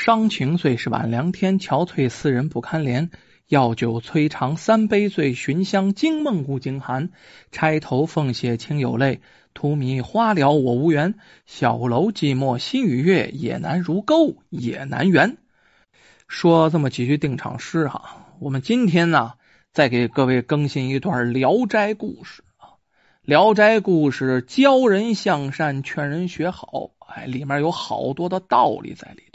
伤情最是晚凉天，憔悴斯人不堪怜。药酒摧肠三杯醉，寻香惊梦误惊寒。钗头凤血清有泪，荼蘼花了我无缘。小楼寂寞心与月，也难如钩也难圆。说这么几句定场诗哈，我们今天呢，再给各位更新一段《聊斋》故事啊，《聊斋》故事教人向善，劝人学好，哎，里面有好多的道理在里头啊。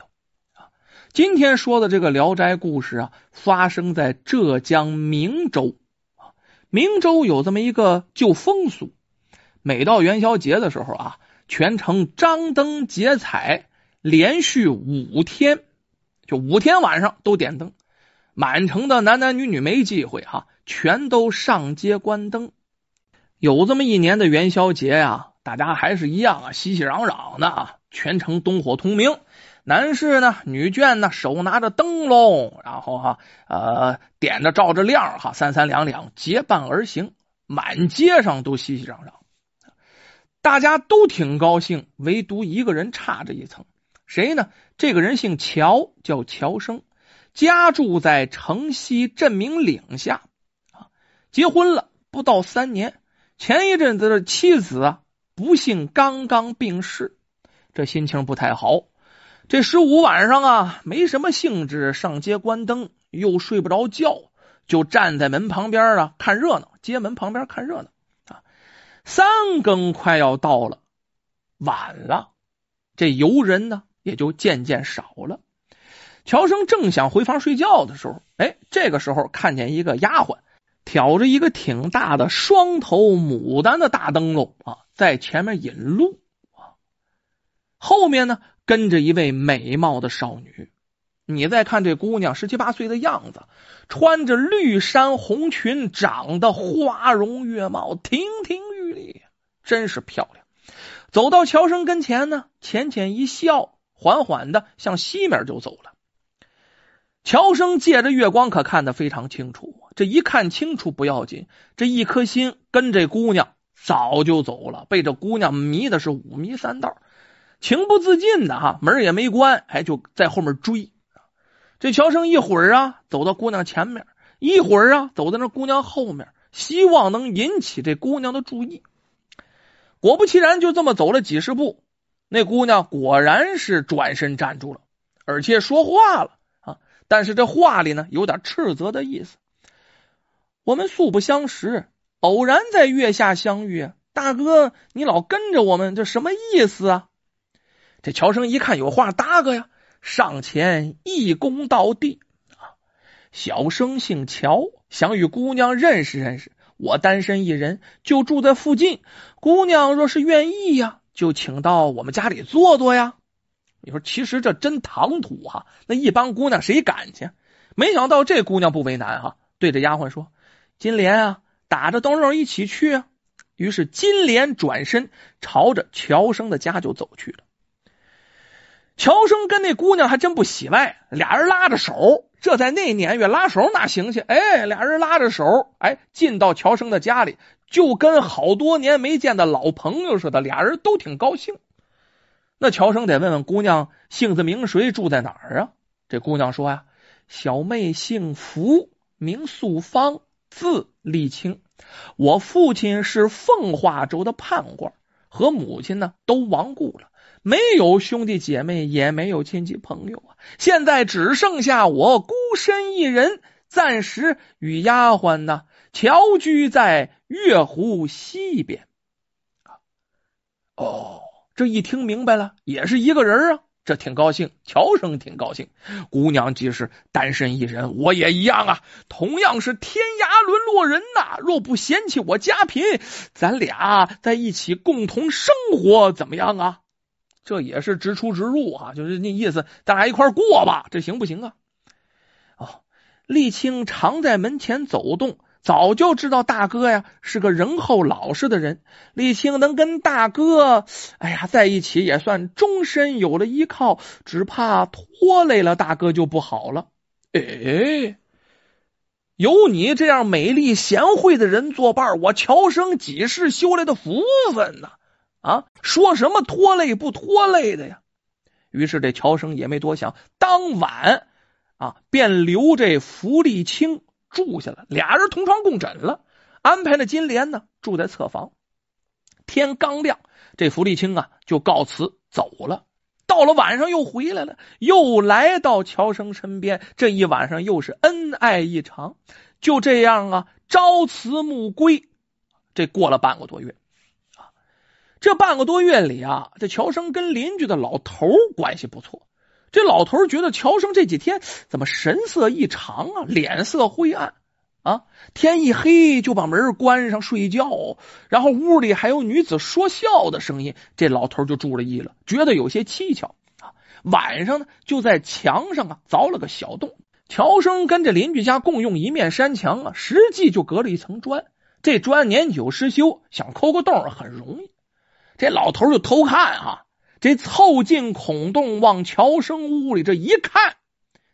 今天说的这个《聊斋》故事啊，发生在浙江明州啊。明州有这么一个旧风俗，每到元宵节的时候啊，全城张灯结彩，连续五天。就五天晚上都点灯，满城的男男女女没忌讳哈，全都上街观灯。有这么一年的元宵节呀，大家还是一样啊，熙熙攘攘的啊，全城灯火通明，男士呢、女眷呢，手拿着灯笼，然后哈呃点着照着亮哈，三三两两结伴而行，满街上都熙熙攘攘，大家都挺高兴，唯独一个人差着一层。谁呢？这个人姓乔，叫乔生，家住在城西镇明岭下啊。结婚了不到三年，前一阵子的妻子啊，不幸刚刚病逝，这心情不太好。这十五晚上啊，没什么兴致上街观灯，又睡不着觉，就站在门旁边啊看热闹。街门旁边看热闹啊，三更快要到了，晚了，这游人呢？也就渐渐少了。乔生正想回房睡觉的时候，哎，这个时候看见一个丫鬟挑着一个挺大的双头牡丹的大灯笼啊，在前面引路啊。后面呢跟着一位美貌的少女。你再看这姑娘十七八岁的样子，穿着绿衫红裙，长得花容月貌，亭亭玉立，真是漂亮。走到乔生跟前呢，浅浅一笑。缓缓的向西面就走了。乔生借着月光可看得非常清楚。这一看清楚不要紧，这一颗心跟这姑娘早就走了，被这姑娘迷的是五迷三道，情不自禁的哈，门也没关，哎，就在后面追。这乔生一会儿啊走到姑娘前面，一会儿啊走在那姑娘后面，希望能引起这姑娘的注意。果不其然，就这么走了几十步。那姑娘果然是转身站住了，而且说话了啊！但是这话里呢，有点斥责的意思。我们素不相识，偶然在月下相遇，大哥，你老跟着我们，这什么意思啊？这乔生一看有话搭个呀，上前一躬到地啊！小生姓乔，想与姑娘认识认识。我单身一人，就住在附近。姑娘若是愿意呀。就请到我们家里坐坐呀！你说，其实这真唐突哈！那一般姑娘谁敢去？没想到这姑娘不为难哈，对着丫鬟说：“金莲啊，打着灯笼一起去啊！”于是金莲转身朝着乔生的家就走去了。乔生跟那姑娘还真不喜外，俩人拉着手，这在那年月拉手哪行去？哎，俩人拉着手，哎，进到乔生的家里。就跟好多年没见的老朋友似的，俩人都挺高兴。那乔生得问问姑娘姓字名谁，住在哪儿啊？这姑娘说呀：“小妹姓福，名素芳，字丽清。我父亲是奉化州的判官，和母亲呢都亡故了，没有兄弟姐妹，也没有亲戚朋友啊。现在只剩下我孤身一人，暂时与丫鬟呢。”侨居在月湖西边！哦，这一听明白了，也是一个人啊，这挺高兴。乔生挺高兴，姑娘即是单身一人，我也一样啊，同样是天涯沦落人呐。若不嫌弃我家贫，咱俩在一起共同生活怎么样啊？这也是直出直入啊，就是那意思，咱俩一块过吧，这行不行啊？哦，沥青常在门前走动。早就知道大哥呀是个仁厚老实的人，李青能跟大哥，哎呀在一起也算终身有了依靠，只怕拖累了大哥就不好了。哎，有你这样美丽贤惠的人作伴，我乔生几世修来的福分呢？啊说什么拖累不拖累的呀？于是这乔生也没多想，当晚啊，便留这福利清住下了，俩人同床共枕了，安排那金莲呢住在侧房。天刚亮，这福利清啊就告辞走了。到了晚上又回来了，又来到乔生身边。这一晚上又是恩爱异常，就这样啊，朝辞暮归。这过了半个多月，这半个多月里啊，这乔生跟邻居的老头关系不错。这老头觉得乔生这几天怎么神色异常啊，脸色灰暗。啊！天一黑就把门关上睡觉，然后屋里还有女子说笑的声音，这老头就注了意了，觉得有些蹊跷啊。晚上呢，就在墙上啊凿了个小洞。乔生跟着邻居家共用一面山墙啊，实际就隔了一层砖。这砖年久失修，想抠个洞很容易。这老头就偷看啊，这凑近孔洞往乔生屋里这一看，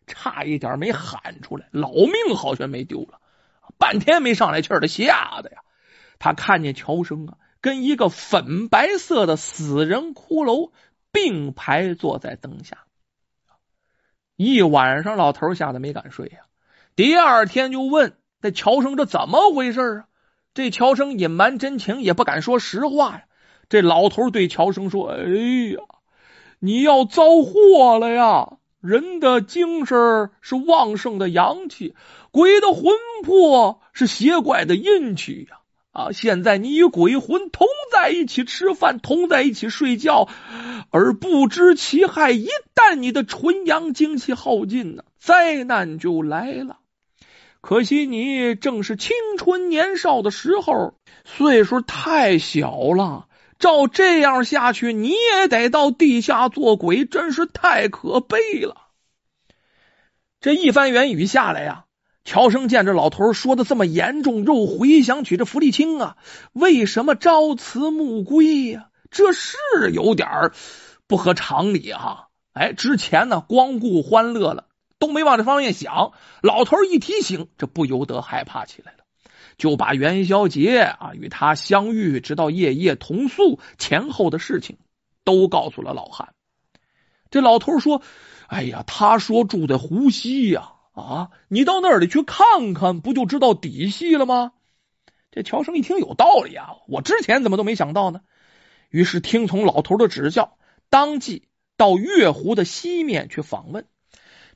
差一点没喊出来，老命好像没丢了。半天没上来气儿，他吓得呀！他看见乔生啊，跟一个粉白色的死人骷髅并排坐在灯下。一晚上，老头吓得没敢睡呀。第二天就问这乔生这怎么回事啊？这乔生隐瞒真情，也不敢说实话呀。这老头对乔生说：“哎呀，你要遭祸了呀！”人的精神是旺盛的阳气，鬼的魂魄是邪怪的阴气呀！啊，现在你与鬼魂同在一起吃饭，同在一起睡觉，而不知其害。一旦你的纯阳精气耗尽呢，灾难就来了。可惜你正是青春年少的时候，岁数太小了。照这样下去，你也得到地下做鬼，真是太可悲了。这一番言语下来呀，乔生见这老头说的这么严重，又回想起这福利清啊，为什么朝辞暮归呀？这是有点不合常理啊！哎，之前呢光顾欢乐了，都没往这方面想。老头一提醒，这不由得害怕起来了。就把元宵节啊与他相遇，直到夜夜同宿前后的事情，都告诉了老汉。这老头说：“哎呀，他说住在湖西呀，啊，你到那里去看看，不就知道底细了吗？”这乔生一听有道理啊，我之前怎么都没想到呢？于是听从老头的指教，当即到月湖的西面去访问。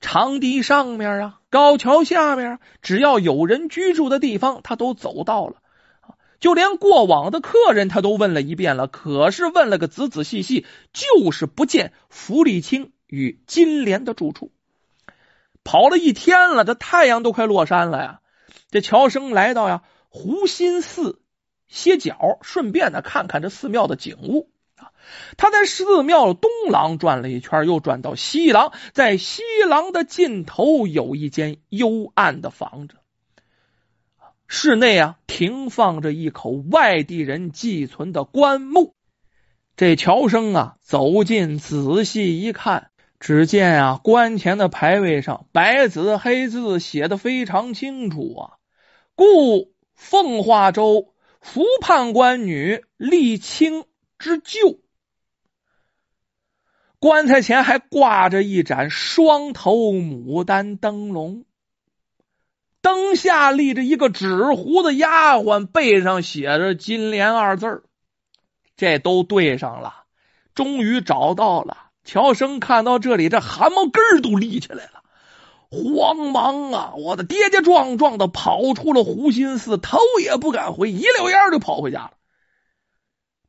长堤上面啊，高桥下面，只要有人居住的地方，他都走到了。就连过往的客人，他都问了一遍了。可是问了个仔仔细细，就是不见福利清与金莲的住处。跑了一天了，这太阳都快落山了呀。这乔生来到呀湖心寺歇脚，顺便呢看看这寺庙的景物。他在寺庙东廊转了一圈，又转到西廊，在西廊的尽头有一间幽暗的房子，室内啊停放着一口外地人寄存的棺木。这乔生啊走近仔细一看，只见啊棺前的牌位上白纸黑字写的非常清楚啊，故奉化州福判官女立清之旧。棺材前还挂着一盏双头牡丹灯笼，灯下立着一个纸糊的丫鬟，背上写着“金莲”二字这都对上了，终于找到了。乔生看到这里，这汗毛根都立起来了，慌忙啊，我的跌跌撞撞的跑出了湖心寺，头也不敢回，一溜烟就跑回家了。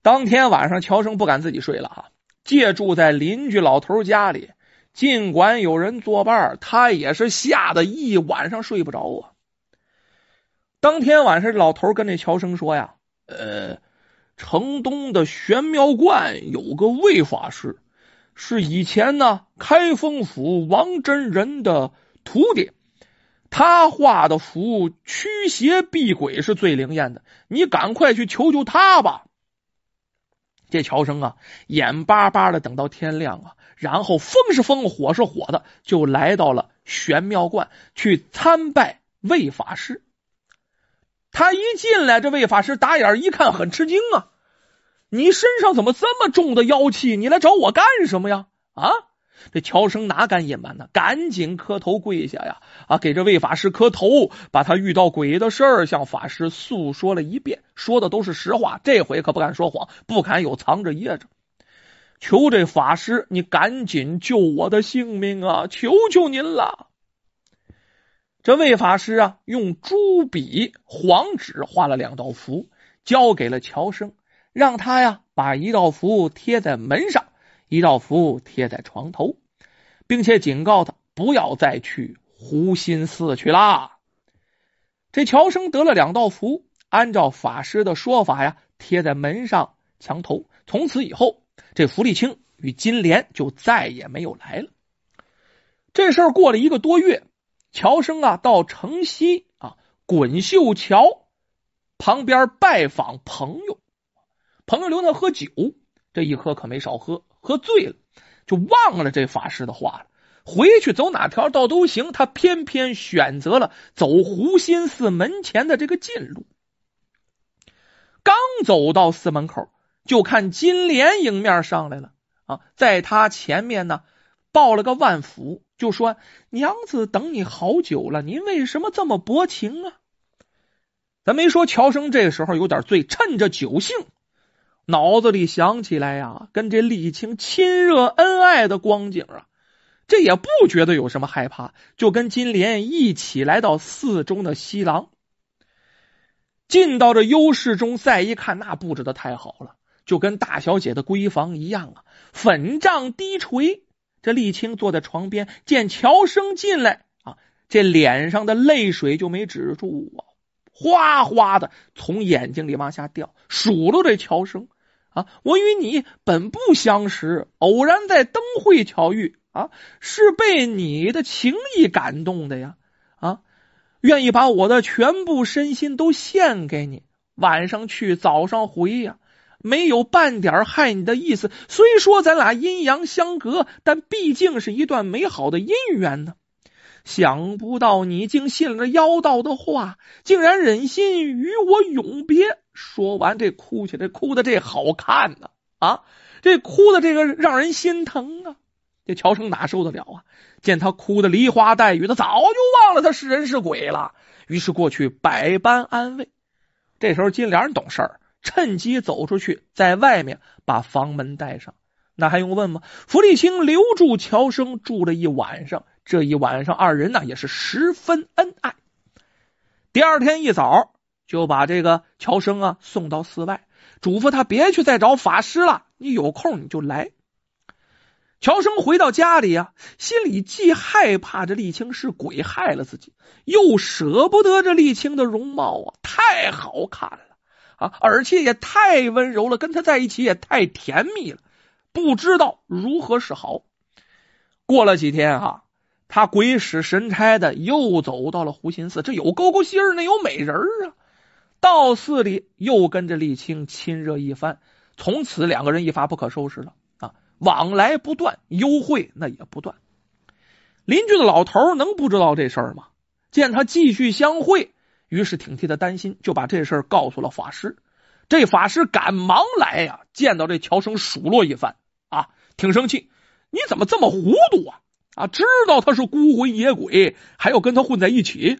当天晚上，乔生不敢自己睡了哈。借住在邻居老头家里，尽管有人作伴，他也是吓得一晚上睡不着啊。当天晚上，老头跟那乔生说呀：“呃，城东的玄妙观有个魏法师，是以前呢开封府王真人的徒弟，他画的符驱邪避鬼是最灵验的，你赶快去求求他吧。”这乔生啊，眼巴巴的等到天亮啊，然后风是风，火是火的，就来到了玄妙观去参拜魏法师。他一进来，这魏法师打眼一看，很吃惊啊！你身上怎么这么重的妖气？你来找我干什么呀？啊！这乔生哪敢隐瞒呢？赶紧磕头跪下呀！啊，给这魏法师磕头，把他遇到鬼的事儿向法师诉说了一遍，说的都是实话，这回可不敢说谎，不敢有藏着掖着。求这法师，你赶紧救我的性命啊！求求您了！这魏法师啊，用朱笔、黄纸画了两道符，交给了乔生，让他呀把一道符贴在门上。一道符贴在床头，并且警告他不要再去湖心寺去啦。这乔生得了两道符，按照法师的说法呀，贴在门上、墙头。从此以后，这福利清与金莲就再也没有来了。这事儿过了一个多月，乔生啊到城西啊滚绣桥旁边拜访朋友，朋友留他喝酒，这一喝可没少喝。喝醉了，就忘了这法师的话了。回去走哪条道都行，他偏偏选择了走湖心寺门前的这个近路。刚走到寺门口，就看金莲迎面上来了啊，在他前面呢，抱了个万福，就说：“娘子等你好久了，您为什么这么薄情啊？”咱没说，乔生这个时候有点醉，趁着酒兴。脑子里想起来呀，跟这丽青亲热恩爱的光景啊，这也不觉得有什么害怕，就跟金莲一起来到寺中的西廊。进到这幽室中，再一看，那布置的太好了，就跟大小姐的闺房一样啊，粉帐低垂。这丽青坐在床边，见乔生进来啊，这脸上的泪水就没止住啊，哗哗的从眼睛里往下掉，数落这乔生。啊，我与你本不相识，偶然在灯会巧遇啊，是被你的情意感动的呀啊，愿意把我的全部身心都献给你，晚上去，早上回呀，没有半点害你的意思。虽说咱俩阴阳相隔，但毕竟是一段美好的姻缘呢。想不到你竟信了妖道的话，竟然忍心与我永别。说完，这哭起来，哭的这好看呢啊！这哭的这个让人心疼啊！这乔生哪受得了啊？见他哭的梨花带雨的，早就忘了他是人是鬼了。于是过去百般安慰。这时候金莲懂事儿，趁机走出去，在外面把房门带上。那还用问吗？福利清留住乔生住了一晚上。这一晚上，二人呢也是十分恩爱。第二天一早，就把这个乔生啊送到寺外，嘱咐他别去再找法师了。你有空你就来。乔生回到家里呀，心里既害怕这丽青是鬼害了自己，又舍不得这丽青的容貌啊，太好看了啊，而且也太温柔了，跟他在一起也太甜蜜了，不知道如何是好。过了几天啊。他鬼使神差的又走到了湖心寺，这有勾勾心儿，那有美人儿啊。到寺里又跟着丽青亲热一番，从此两个人一发不可收拾了啊，往来不断，幽会那也不断。邻居的老头能不知道这事儿吗？见他继续相会，于是挺替他担心，就把这事儿告诉了法师。这法师赶忙来呀，见到这乔生数落一番啊，挺生气，你怎么这么糊涂啊？啊，知道他是孤魂野鬼，还要跟他混在一起。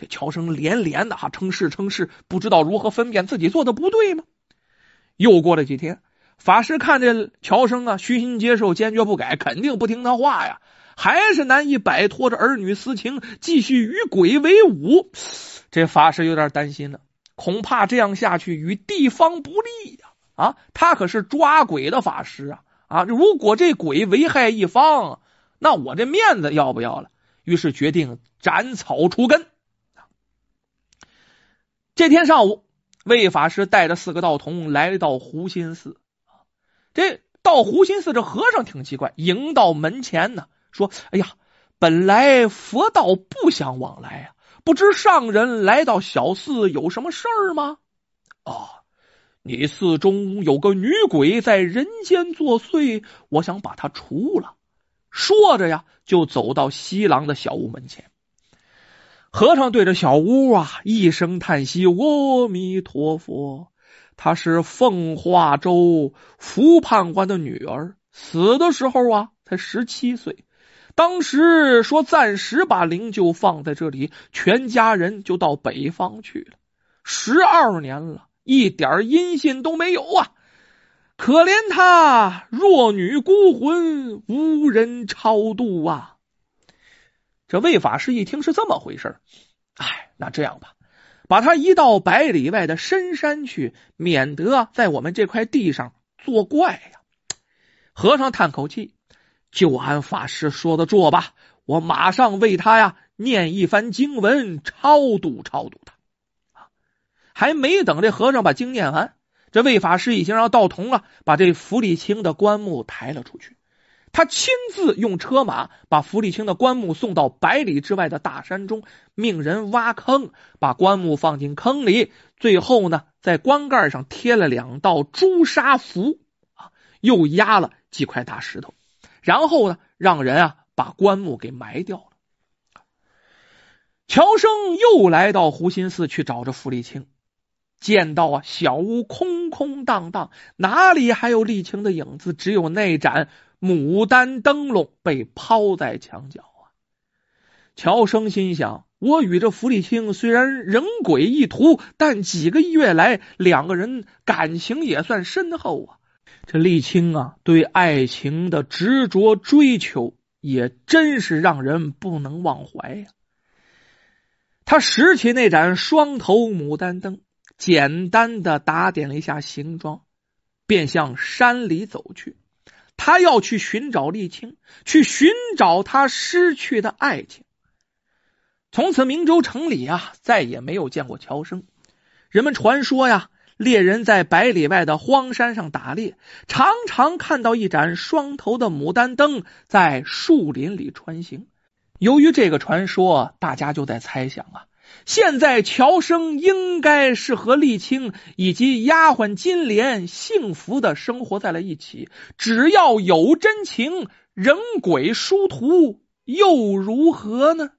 这乔生连连的哈称是称是，不知道如何分辨自己做的不对吗？又过了几天，法师看见乔生啊虚心接受，坚决不改，肯定不听他话呀，还是难以摆脱着儿女私情，继续与鬼为伍。这法师有点担心了，恐怕这样下去与地方不利呀！啊，他可是抓鬼的法师啊！啊，如果这鬼危害一方。那我这面子要不要了？于是决定斩草除根。这天上午，魏法师带着四个道童来到湖心寺。这到湖心寺，这和尚挺奇怪，迎到门前呢，说：“哎呀，本来佛道不相往来呀，不知上人来到小寺有什么事儿吗？”哦，你寺中有个女鬼在人间作祟，我想把她除了。说着呀，就走到西廊的小屋门前。和尚对着小屋啊一声叹息：“阿弥陀佛。”她是奉化州福判官的女儿，死的时候啊才十七岁。当时说暂时把灵柩放在这里，全家人就到北方去了。十二年了，一点音信都没有啊！可怜他弱女孤魂，无人超度啊！这魏法师一听是这么回事哎，那这样吧，把他移到百里外的深山去，免得在我们这块地上作怪呀。和尚叹口气。就按法师说的做吧，我马上为他呀念一番经文，超度超度他。还没等这和尚把经念完，这魏法师已经让道童啊把这符立清的棺木抬了出去。他亲自用车马把符立清的棺木送到百里之外的大山中，命人挖坑，把棺木放进坑里。最后呢，在棺盖上贴了两道朱砂符，啊，又压了几块大石头。然后呢，让人啊把棺木给埋掉了。乔生又来到湖心寺去找着符立清，见到啊小屋空空荡荡，哪里还有丽青的影子？只有那盏牡丹灯笼被抛在墙角啊！乔生心想：我与这福利清虽然人鬼异途，但几个月来两个人感情也算深厚啊。这沥青啊，对爱情的执着追求也真是让人不能忘怀呀。他拾起那盏双头牡丹灯，简单的打点了一下形状，便向山里走去。他要去寻找沥青，去寻找他失去的爱情。从此，明州城里啊，再也没有见过乔生。人们传说呀。猎人在百里外的荒山上打猎，常常看到一盏双头的牡丹灯在树林里穿行。由于这个传说，大家就在猜想啊，现在乔生应该是和丽青以及丫鬟金莲幸福的生活在了一起。只要有真情，人鬼殊途又如何呢？